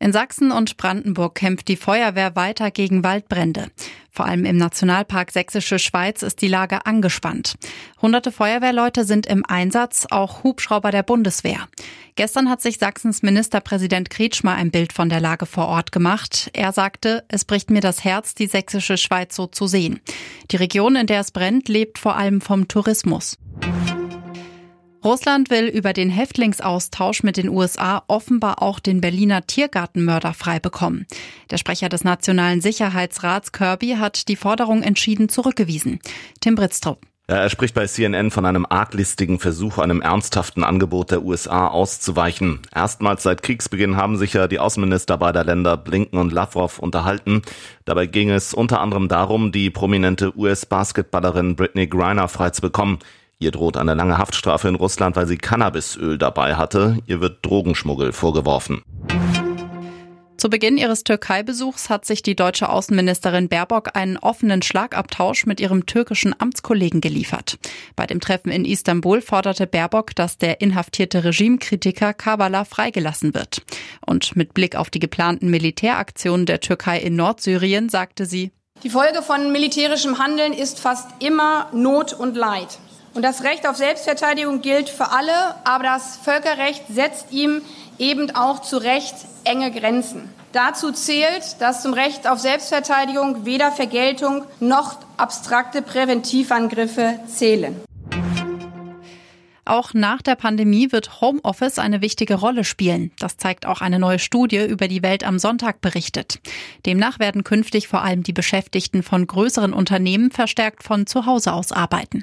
In Sachsen und Brandenburg kämpft die Feuerwehr weiter gegen Waldbrände. Vor allem im Nationalpark Sächsische Schweiz ist die Lage angespannt. Hunderte Feuerwehrleute sind im Einsatz, auch Hubschrauber der Bundeswehr. Gestern hat sich Sachsens Ministerpräsident Kretschmer ein Bild von der Lage vor Ort gemacht. Er sagte, es bricht mir das Herz, die Sächsische Schweiz so zu sehen. Die Region, in der es brennt, lebt vor allem vom Tourismus. Russland will über den Häftlingsaustausch mit den USA offenbar auch den Berliner Tiergartenmörder freibekommen. Der Sprecher des Nationalen Sicherheitsrats Kirby hat die Forderung entschieden zurückgewiesen. Tim Britztrup. Er spricht bei CNN von einem arglistigen Versuch, einem ernsthaften Angebot der USA auszuweichen. Erstmals seit Kriegsbeginn haben sich ja die Außenminister beider Länder Blinken und Lavrov unterhalten. Dabei ging es unter anderem darum, die prominente US-Basketballerin Britney Griner freizubekommen. Ihr droht eine lange Haftstrafe in Russland, weil sie Cannabisöl dabei hatte. Ihr wird Drogenschmuggel vorgeworfen. Zu Beginn ihres Türkei-Besuchs hat sich die deutsche Außenministerin Baerbock einen offenen Schlagabtausch mit ihrem türkischen Amtskollegen geliefert. Bei dem Treffen in Istanbul forderte Baerbock, dass der inhaftierte Regimekritiker Kavala freigelassen wird. Und mit Blick auf die geplanten Militäraktionen der Türkei in Nordsyrien sagte sie, die Folge von militärischem Handeln ist fast immer Not und Leid. Und das Recht auf Selbstverteidigung gilt für alle, aber das Völkerrecht setzt ihm eben auch zu Recht enge Grenzen. Dazu zählt, dass zum Recht auf Selbstverteidigung weder Vergeltung noch abstrakte Präventivangriffe zählen. Auch nach der Pandemie wird Homeoffice eine wichtige Rolle spielen. Das zeigt auch eine neue Studie über die Welt am Sonntag berichtet. Demnach werden künftig vor allem die Beschäftigten von größeren Unternehmen verstärkt von zu Hause aus arbeiten.